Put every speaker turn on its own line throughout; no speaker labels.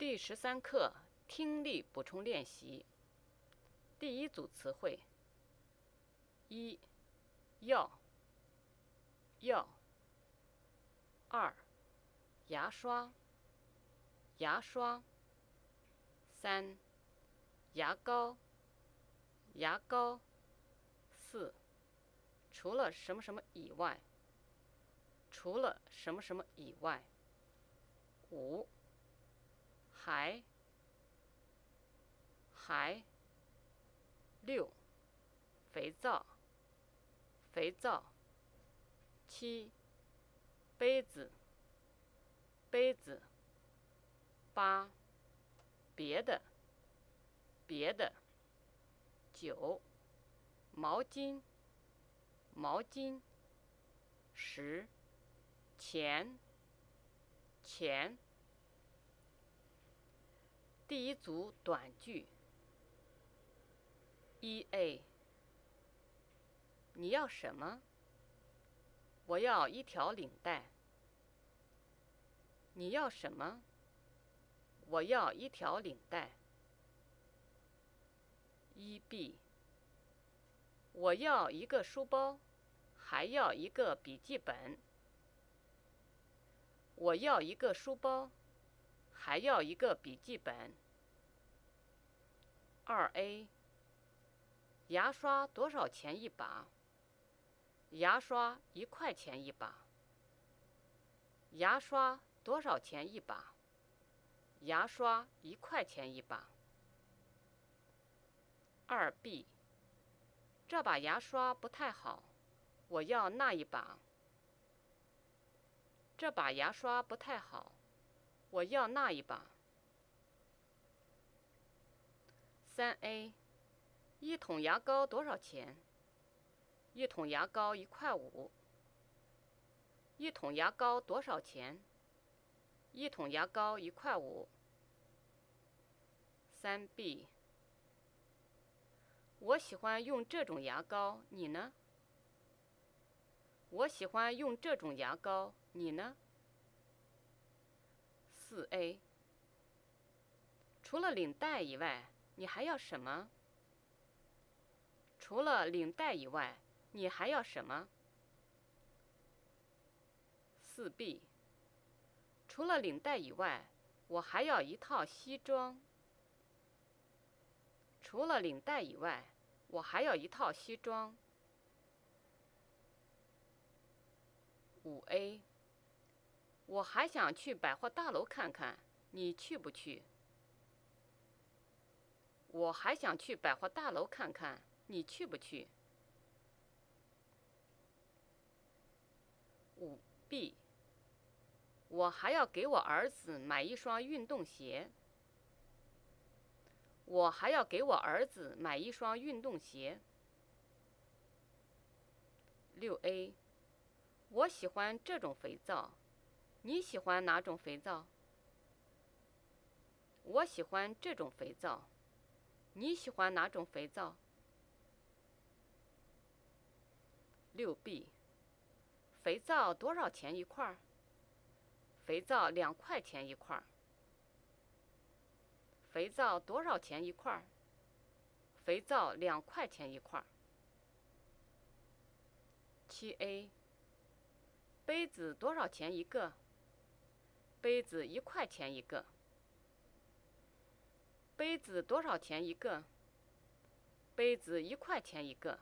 第十三课听力补充练习。第一组词汇：一、药，药；二、牙刷，牙刷；三、牙膏，牙膏；四、除了什么什么以外，除了什么什么以外；五。还，还，六，肥皂，肥皂，七，杯子，杯子，八，别的，别的，九，毛巾，毛巾，十，钱，钱。第一组短句：一 A，你要什么？我要一条领带。你要什么？我要一条领带。一 B，我要一个书包，还要一个笔记本。我要一个书包。还要一个笔记本。二 A，牙刷多少钱一把？牙刷一块钱一把。牙刷多少钱一把？牙刷一块钱一把。二 B，这把牙刷不太好，我要那一把。这把牙刷不太好。我要那一把。三 A，一桶牙膏多少钱？一桶牙膏一块五。一桶牙膏多少钱？一桶牙膏一块五。三 B，我喜欢用这种牙膏，你呢？我喜欢用这种牙膏，你呢？四 A，除了领带以外，你还要什么？除了领带以外，你还要什么？四 B，除了领带以外，我还要一套西装。除了领带以外，我还要一套西装。五 A。我还想去百货大楼看看，你去不去？我还想去百货大楼看看，你去不去？五 B，我还要给我儿子买一双运动鞋。我还要给我儿子买一双运动鞋。六 A，我喜欢这种肥皂。你喜欢哪种肥皂？我喜欢这种肥皂。你喜欢哪种肥皂？六 B。肥皂多少钱一块儿？肥皂两块钱一块儿。肥皂多少钱一块儿？肥皂两块钱一块儿。七 A。杯子多少钱一个？杯子一块钱一个。杯子多少钱一个？杯子一块钱一个。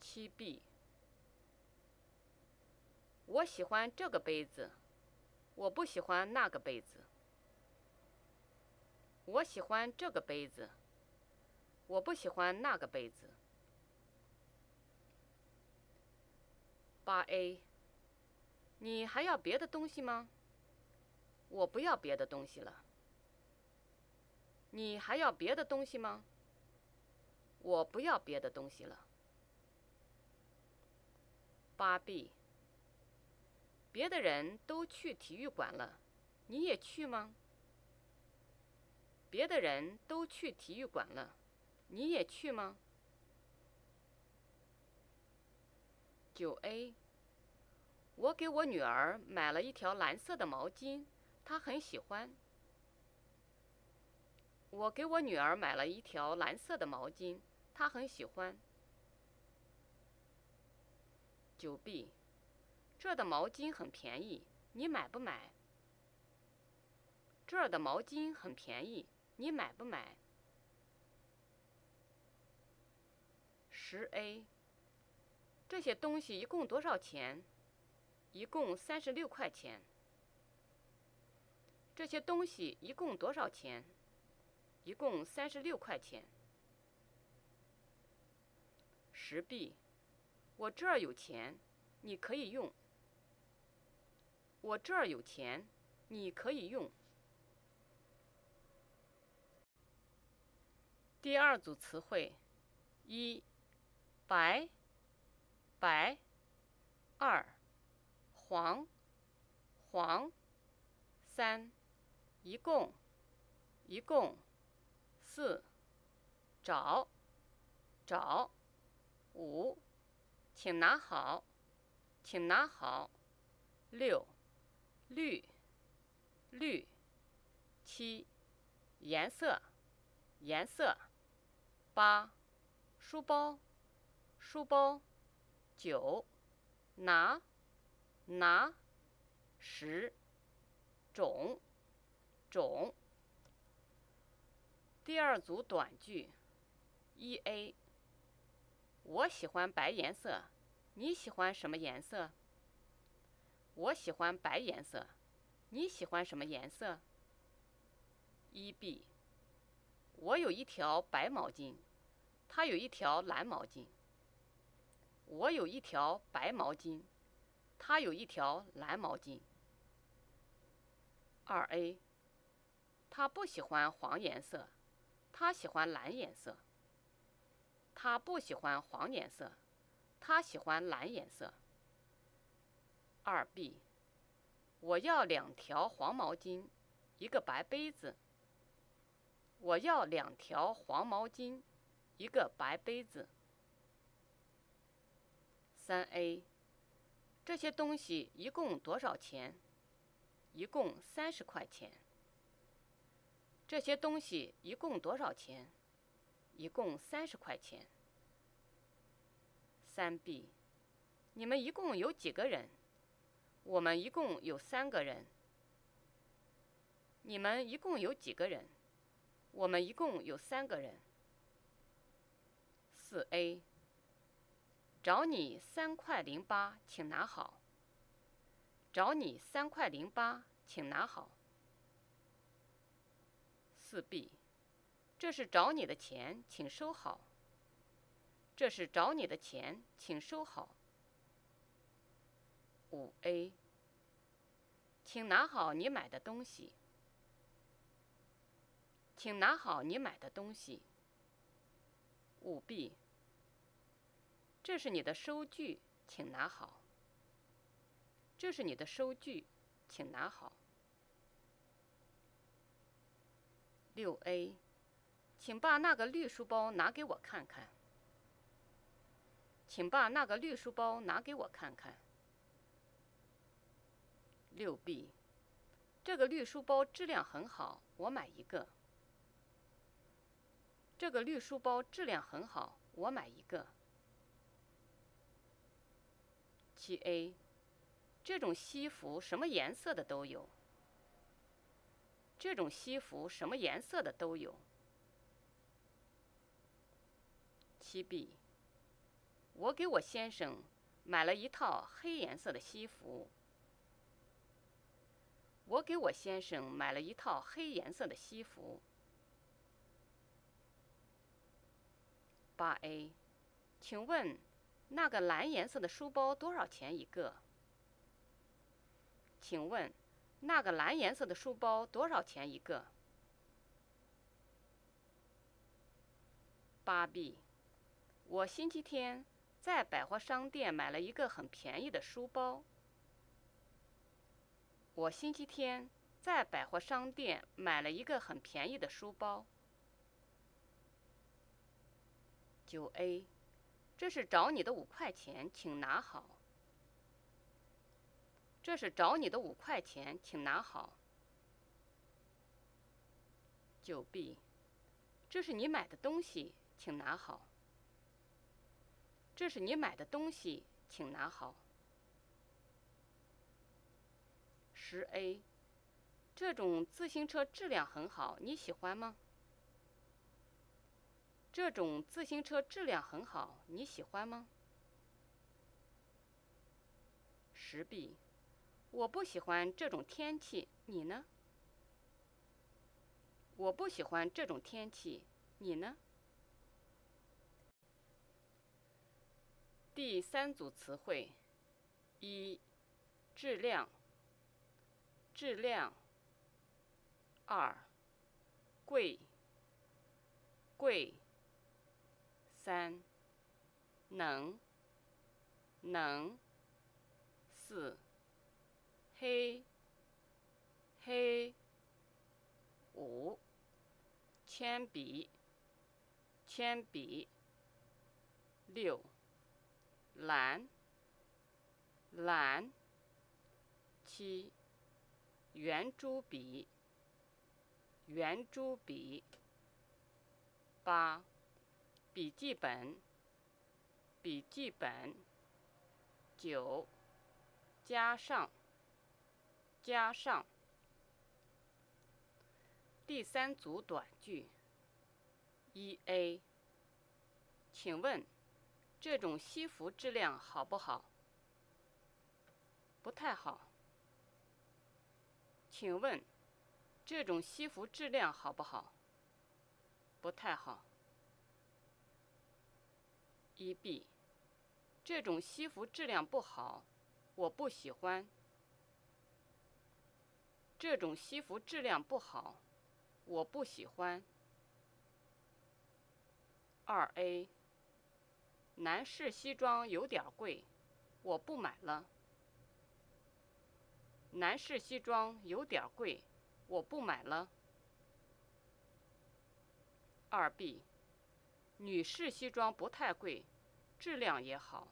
七 B。我喜欢这个杯子，我不喜欢那个杯子。我喜欢这个杯子，我不喜欢那个杯子。八 A。你还要别的东西吗？我不要别的东西了。你还要别的东西吗？我不要别的东西了。八 B。别的人都去体育馆了，你也去吗？别的人都去体育馆了，你也去吗？九 A。我给我女儿买了一条蓝色的毛巾，她很喜欢。我给我女儿买了一条蓝色的毛巾，她很喜欢。九 B，这的毛巾很便宜，你买不买？这儿的毛巾很便宜，你买不买？十 A，这些东西一共多少钱？一共三十六块钱。这些东西一共多少钱？一共三十六块钱。十币我这儿有钱，你可以用。我这儿有钱，你可以用。第二组词汇：一、白，白；二、黄，黄；三、一共，一共；四、找，找；五、请拿好，请拿好；六、绿，绿；七、颜色，颜色。八，书包，书包；九，拿，拿；十，种，种。第二组短句，一 A。我喜欢白颜色，你喜欢什么颜色？我喜欢白颜色，你喜欢什么颜色？一 B。我有一条白毛巾。他有一条蓝毛巾，我有一条白毛巾，他有一条蓝毛巾。二 A，他不喜欢黄颜色，他喜欢蓝颜色。他不喜欢黄颜色，他喜欢蓝颜色。二 B，我要两条黄毛巾，一个白杯子。我要两条黄毛巾。一个白杯子。三 A，这些东西一共多少钱？一共三十块钱。这些东西一共多少钱？一共三十块钱。三 B，你们一共有几个人？我们一共有三个人。你们一共有几个人？我们一共有三个人。四 A，找你三块零八，请拿好。找你三块零八，请拿好。四 B，这是找你的钱，请收好。这是找你的钱，请收好。五 A，请拿好你买的东西。请拿好你买的东西。五 B，这是你的收据，请拿好。这是你的收据，请拿好。六 A，请把那个绿书包拿给我看看。请把那个绿书包拿给我看看。六 B，这个绿书包质量很好，我买一个。这个绿书包质量很好，我买一个。七 A，这种西服什么颜色的都有。这种西服什么颜色的都有。七 B，我给我先生买了一套黑颜色的西服。我给我先生买了一套黑颜色的西服。八 A，请问那个蓝颜色的书包多少钱一个？请问那个蓝颜色的书包多少钱一个？八 B，我星期天在百货商店买了一个很便宜的书包。我星期天在百货商店买了一个很便宜的书包。九 A，这是找你的五块钱，请拿好。这是找你的五块钱，请拿好。九 B，这是你买的东西，请拿好。这是你买的东西，请拿好。十 A，这种自行车质量很好，你喜欢吗？这种自行车质量很好，你喜欢吗？十 B，我不喜欢这种天气，你呢？我不喜欢这种天气，你呢？第三组词汇：一、质量，质量；二、贵，贵；三、能，能；四、黑，黑；五。铅笔，铅笔。六，蓝，蓝。七，圆珠笔，圆珠笔。八，笔记本，笔记本。九，加上，加上。第三组短句。一 A，请问这种西服质量好不好？不太好。请问这种西服质量好不好？不太好。一 B，这种西服质量不好，我不喜欢。这种西服质量不好。我不喜欢。二 A，男士西装有点贵，我不买了。男士西装有点贵，我不买了。二 B，女士西装不太贵，质量也好。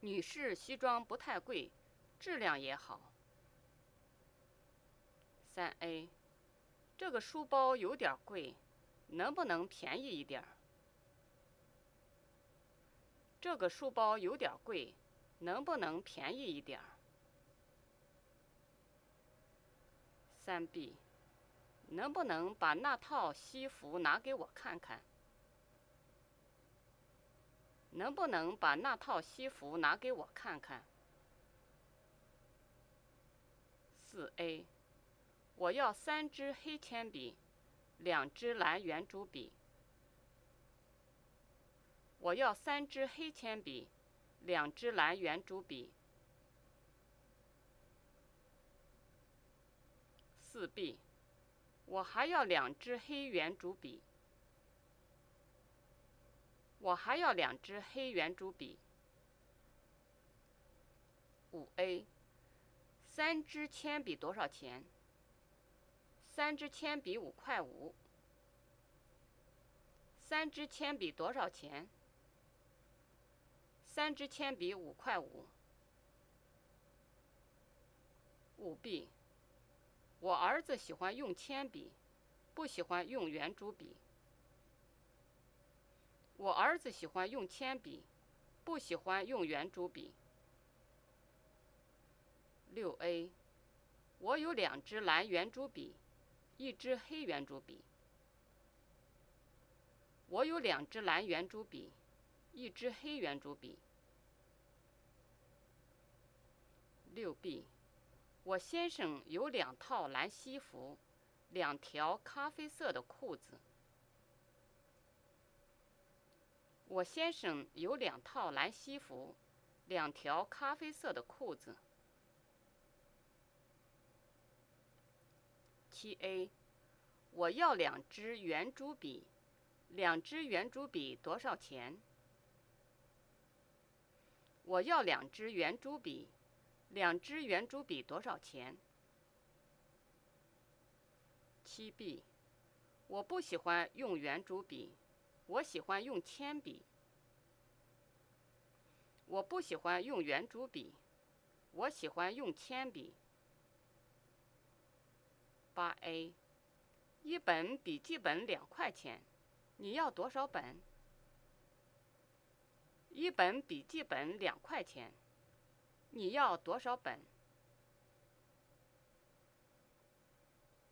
女士西装不太贵，质量也好。三 A，这个书包有点贵，能不能便宜一点儿？这个书包有点贵，能不能便宜一点儿？三 B，能不能把那套西服拿给我看看？能不能把那套西服拿给我看看？四 A。我要三支黑铅笔，两支蓝圆珠笔。我要三支黑铅笔，两支蓝圆珠笔。四 B，我还要两支黑圆珠笔。我还要两支黑圆珠笔。五 A，三支铅笔多少钱？三支铅笔五块五。三支铅笔多少钱？三支铅笔五块五。五 B，我儿子喜欢用铅笔，不喜欢用圆珠笔。我儿子喜欢用铅笔，不喜欢用圆珠笔。六 A，我有两支蓝圆珠笔。一支黑圆珠笔。我有两支蓝圆珠笔，一支黑圆珠笔。六 B，我先生有两套蓝西服，两条咖啡色的裤子。我先生有两套蓝西服，两条咖啡色的裤子。七 A，我要两支圆珠笔，两支圆珠笔多少钱？我要两支圆珠笔，两支圆珠笔多少钱？七 B，我不喜欢用圆珠笔，我喜欢用铅笔。我不喜欢用圆珠笔，我喜欢用铅笔。八 A，一本笔记本两块钱，你要多少本？一本笔记本两块钱，你要多少本？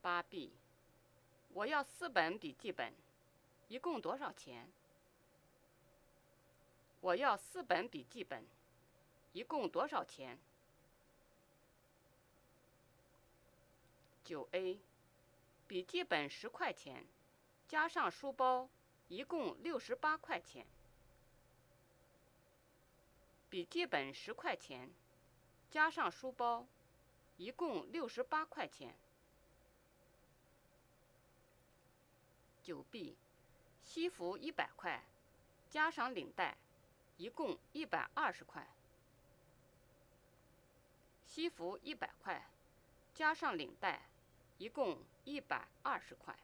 八 B，我要四本笔记本，一共多少钱？我要四本笔记本，一共多少钱？九 A，笔记本十块钱，加上书包，一共六十八块钱。笔记本十块钱，加上书包，一共六十八块钱。九 B，西服一百块，加上领带，一共一百二十块。西服一百块，加上领带，一共一百二十块。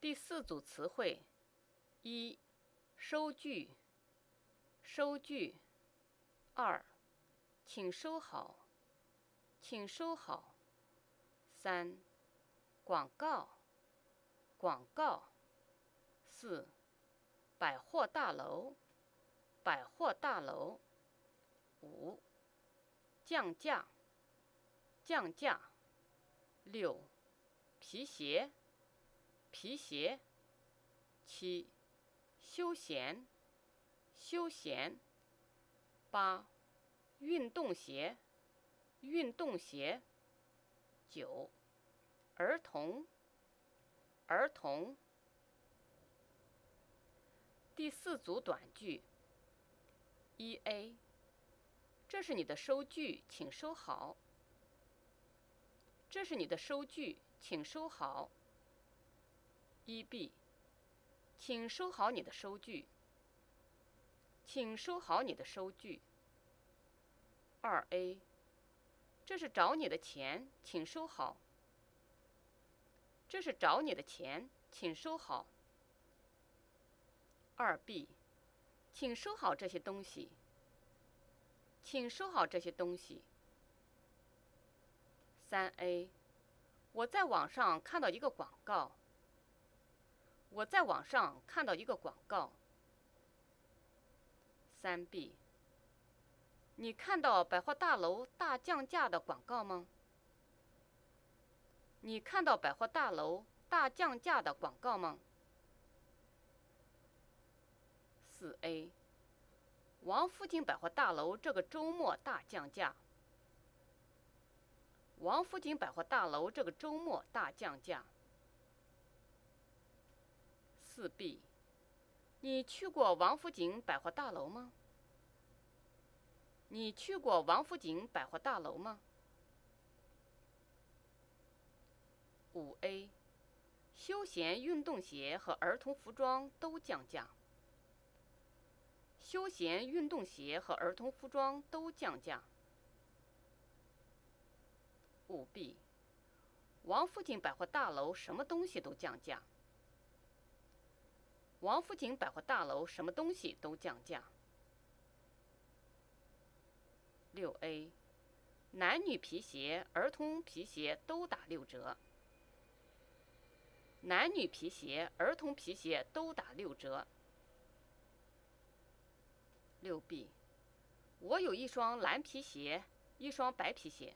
第四组词汇：一、收据，收据；二、请收好，请收好。三、广告，广告；四、百货大楼，百货大楼；五、降价，降价；六、皮鞋，皮鞋；七、休闲，休闲；八、运动鞋，运动鞋；九。儿童，儿童。第四组短句。一 A，这是你的收据，请收好。这是你的收据，请收好。一 B，请收好你的收据。请收好你的收据。二 A，这是找你的钱，请收好。这是找你的钱，请收好。二 B，请收好这些东西。请收好这些东西。三 A，我在网上看到一个广告。我在网上看到一个广告。三 B，你看到百货大楼大降价的广告吗？你看到百货大楼大降价的广告吗？四 A，王府井百货大楼这个周末大降价。王府井百货大楼这个周末大降价。四 B，你去过王府井百货大楼吗？你去过王府井百货大楼吗？五 A，休闲运动鞋和儿童服装都降价。休闲运动鞋和儿童服装都降价。五 B，王府井百货大楼什么东西都降价。王府井百货大楼什么东西都降价。六 A，男女皮鞋、儿童皮鞋都打六折。男女皮鞋、儿童皮鞋都打六折。六 B，我有一双蓝皮鞋，一双白皮鞋。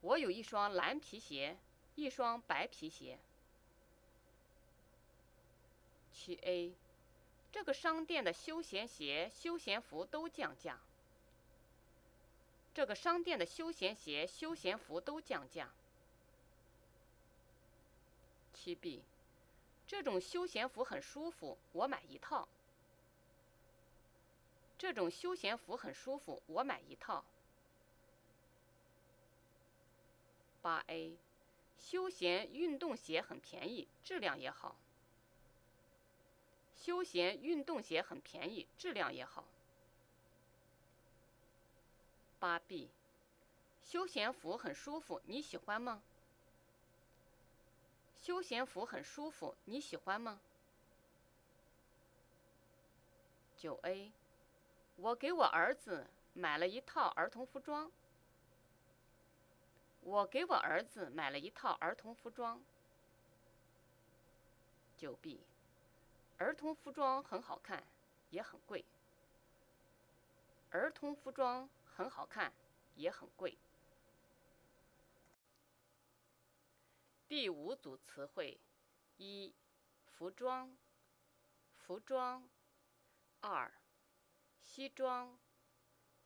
我有一双蓝皮鞋，一双白皮鞋。七 A，这个商店的休闲鞋、休闲服都降价。这个商店的休闲鞋、休闲服都降价。七 B，这种休闲服很舒服，我买一套。这种休闲服很舒服，我买一套。八 A，休闲运动鞋很便宜，质量也好。休闲运动鞋很便宜，质量也好。八 B，休闲服很舒服，你喜欢吗？休闲服很舒服，你喜欢吗？九 A，我给我儿子买了一套儿童服装。我给我儿子买了一套儿童服装。九 B，儿童服装很好看，也很贵。儿童服装很好看，也很贵。第五组词汇：一、服装，服装；二、西装，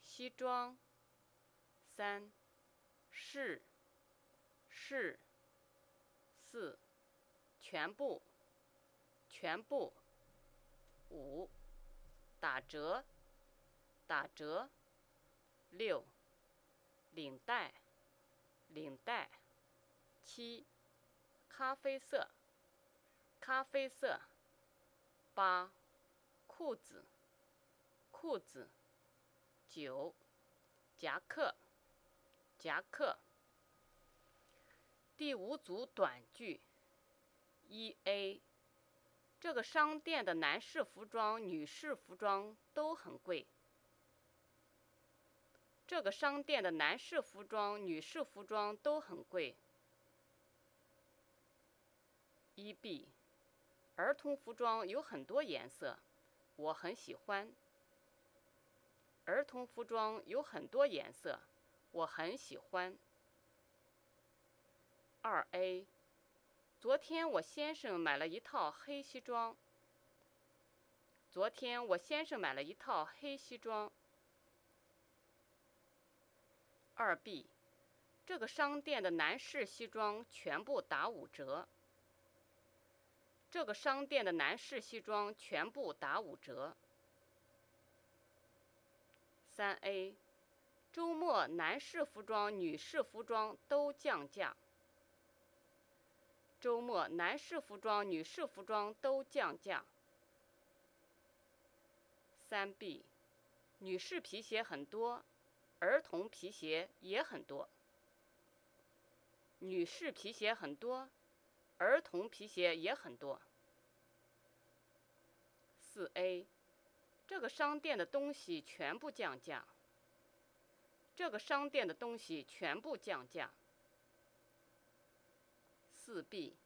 西装；三、是，是；四、全部，全部；五、打折，打折；六、领带，领带；七。咖啡色，咖啡色。八，裤子，裤子。九，夹克，夹克。第五组短句。一 A，这个商店的男士服装、女士服装都很贵。这个商店的男士服装、女士服装都很贵。一 B，儿童服装有很多颜色，我很喜欢。儿童服装有很多颜色，我很喜欢。二 A，昨天我先生买了一套黑西装。昨天我先生买了一套黑西装。二 B，这个商店的男士西装全部打五折。这个商店的男士西装全部打五折。三 A，周末男士服装、女士服装都降价。周末男士服装、女士服装都降价。三 B，女士皮鞋很多，儿童皮鞋也很多。女士皮鞋很多。儿童皮鞋也很多。四 A，这个商店的东西全部降价。这个商店的东西全部降价。四 B，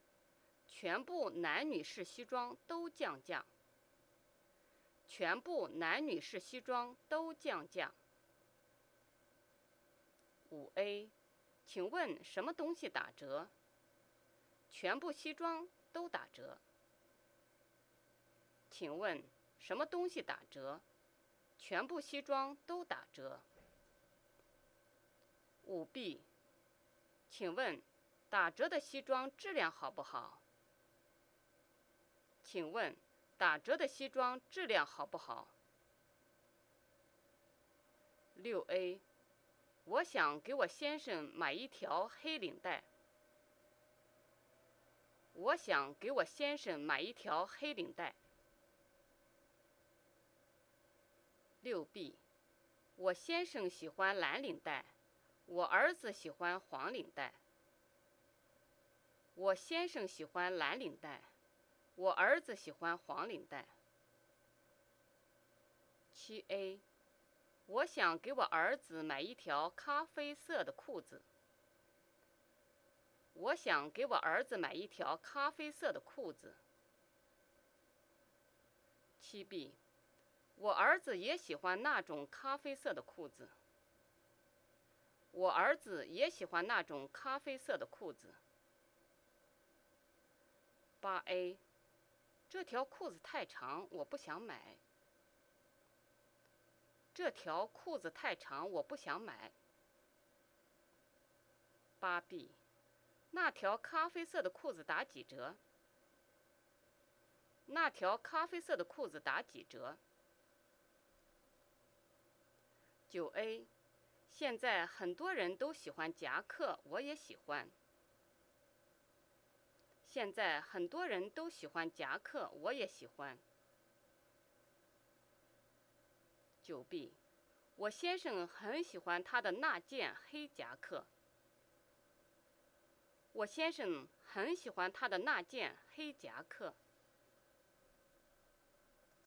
全部男女士西装都降价。全部男女士西装都降价。五 A，请问什么东西打折？全部西装都打折。请问什么东西打折？全部西装都打折。五 B，请问打折的西装质量好不好？请问打折的西装质量好不好？六 A，我想给我先生买一条黑领带。我想给我先生买一条黑领带。六 B，我先生喜欢蓝领带，我儿子喜欢黄领带。我先生喜欢蓝领带，我儿子喜欢黄领带。七 A，我想给我儿子买一条咖啡色的裤子。我想给我儿子买一条咖啡色的裤子。七 B，我儿子也喜欢那种咖啡色的裤子。我儿子也喜欢那种咖啡色的裤子。八 A，这条裤子太长，我不想买。这条裤子太长，我不想买。八 B。那条咖啡色的裤子打几折？那条咖啡色的裤子打几折？九 A，现在很多人都喜欢夹克，我也喜欢。现在很多人都喜欢夹克，我也喜欢。九 B，我先生很喜欢他的那件黑夹克。我先生很喜欢他的那件黑夹克。